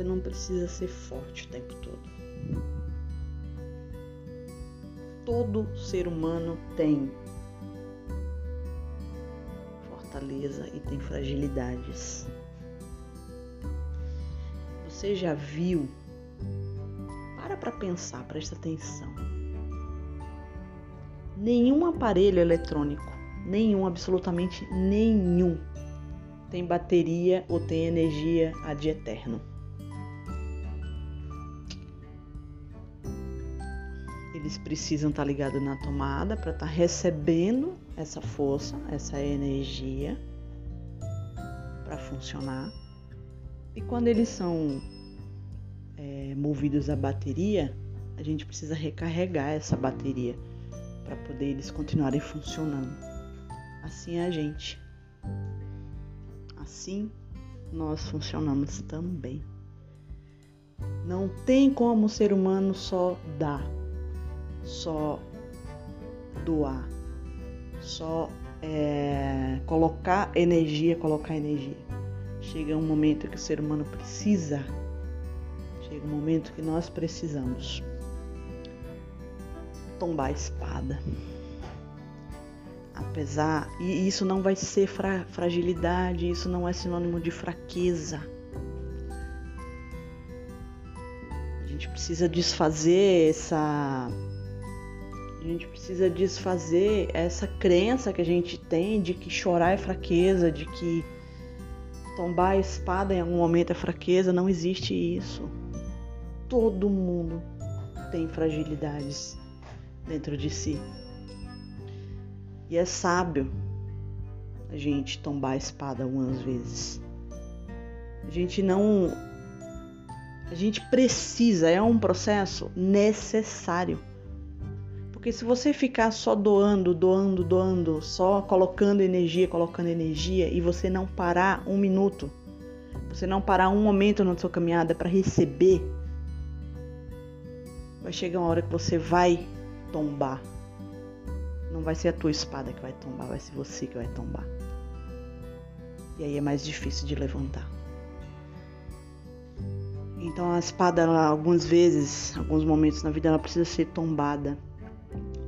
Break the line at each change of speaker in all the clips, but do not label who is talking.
Você não precisa ser forte o tempo todo. Todo ser humano tem fortaleza e tem fragilidades. Você já viu? Para para pensar, presta atenção. Nenhum aparelho eletrônico, nenhum, absolutamente nenhum, tem bateria ou tem energia ad eterno. Eles precisam estar ligados na tomada para estar recebendo essa força, essa energia para funcionar. E quando eles são é, movidos a bateria, a gente precisa recarregar essa bateria para poder eles continuarem funcionando. Assim é a gente. Assim nós funcionamos também. Não tem como o ser humano só dar, só doar, só é, colocar energia, colocar energia. Chega um momento que o ser humano precisa, chega um momento que nós precisamos tombar a espada apesar e isso não vai ser fra fragilidade, isso não é sinônimo de fraqueza. A gente precisa desfazer essa a gente precisa desfazer essa crença que a gente tem de que chorar é fraqueza, de que tombar a espada em algum momento é fraqueza, não existe isso. Todo mundo tem fragilidades dentro de si. E é sábio a gente tombar a espada algumas vezes. A gente não. A gente precisa, é um processo necessário. Porque se você ficar só doando, doando, doando, só colocando energia, colocando energia, e você não parar um minuto, você não parar um momento na sua caminhada para receber, vai chegar uma hora que você vai tombar não vai ser a tua espada que vai tombar, vai ser você que vai tombar. E aí é mais difícil de levantar. Então a espada, ela, algumas vezes, alguns momentos na vida, ela precisa ser tombada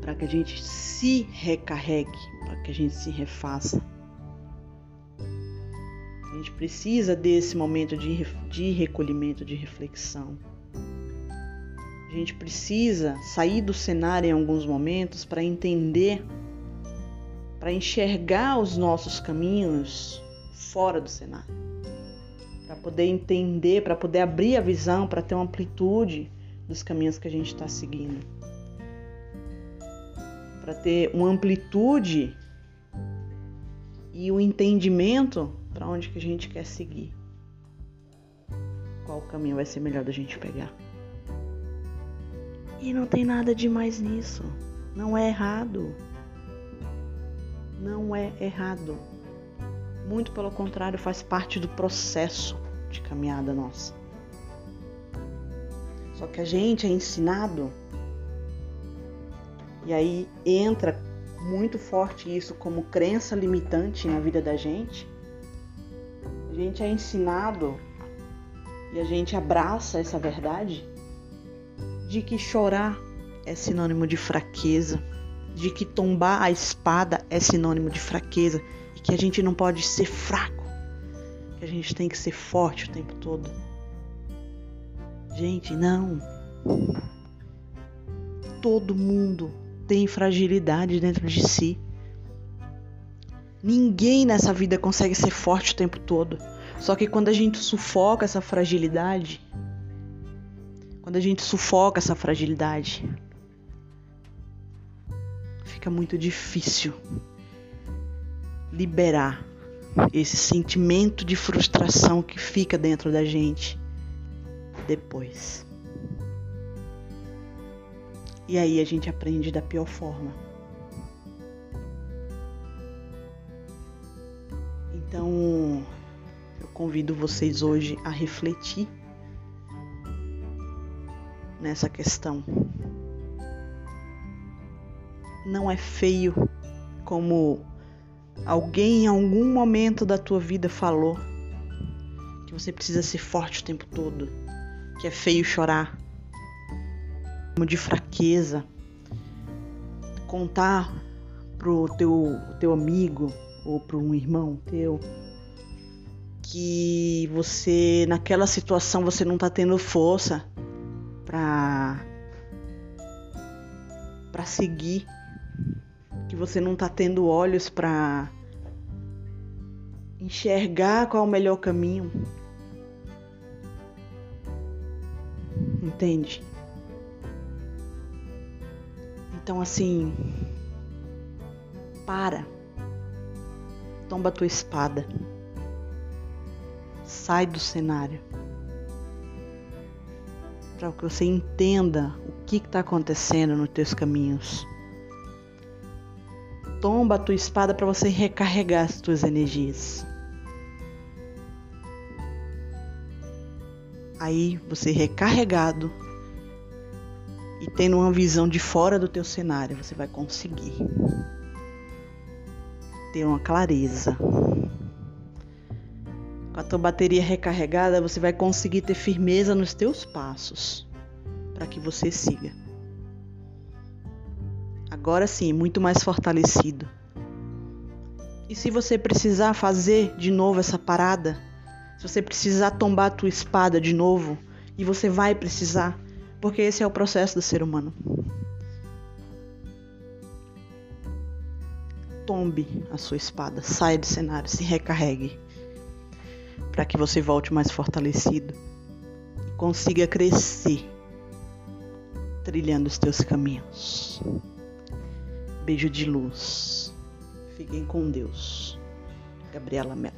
para que a gente se recarregue, para que a gente se refaça. A gente precisa desse momento de, de recolhimento, de reflexão. A gente precisa sair do cenário em alguns momentos para entender, para enxergar os nossos caminhos fora do cenário. Para poder entender, para poder abrir a visão, para ter uma amplitude dos caminhos que a gente está seguindo. Para ter uma amplitude e o um entendimento para onde que a gente quer seguir. Qual caminho vai ser melhor da gente pegar. E não tem nada de mais nisso. Não é errado. Não é errado. Muito pelo contrário, faz parte do processo de caminhada nossa. Só que a gente é ensinado, e aí entra muito forte isso como crença limitante na vida da gente. A gente é ensinado e a gente abraça essa verdade de que chorar é sinônimo de fraqueza, de que tombar a espada é sinônimo de fraqueza e que a gente não pode ser fraco, que a gente tem que ser forte o tempo todo. Gente, não. Todo mundo tem fragilidade dentro de si. Ninguém nessa vida consegue ser forte o tempo todo. Só que quando a gente sufoca essa fragilidade, quando a gente sufoca essa fragilidade, fica muito difícil liberar esse sentimento de frustração que fica dentro da gente depois. E aí a gente aprende da pior forma. Então, eu convido vocês hoje a refletir nessa questão. Não é feio como alguém em algum momento da tua vida falou que você precisa ser forte o tempo todo, que é feio chorar, de fraqueza, contar pro teu, teu amigo ou para um irmão teu que você naquela situação você não tá tendo força para para seguir, que você não tá tendo olhos para enxergar qual é o melhor caminho. Entende? Então assim, para. Tomba a tua espada. Sai do cenário. Para que você entenda o que está acontecendo nos teus caminhos. Tomba a tua espada para você recarregar as tuas energias. Aí você recarregado e tendo uma visão de fora do teu cenário, você vai conseguir ter uma clareza. Com a tua bateria recarregada, você vai conseguir ter firmeza nos teus passos para que você siga. Agora sim, muito mais fortalecido. E se você precisar fazer de novo essa parada, se você precisar tombar a tua espada de novo, e você vai precisar, porque esse é o processo do ser humano. Tombe a sua espada, saia do cenário, se recarregue, para que você volte mais fortalecido consiga crescer trilhando os teus caminhos. Beijo de luz. Fiquem com Deus. Gabriela Mello.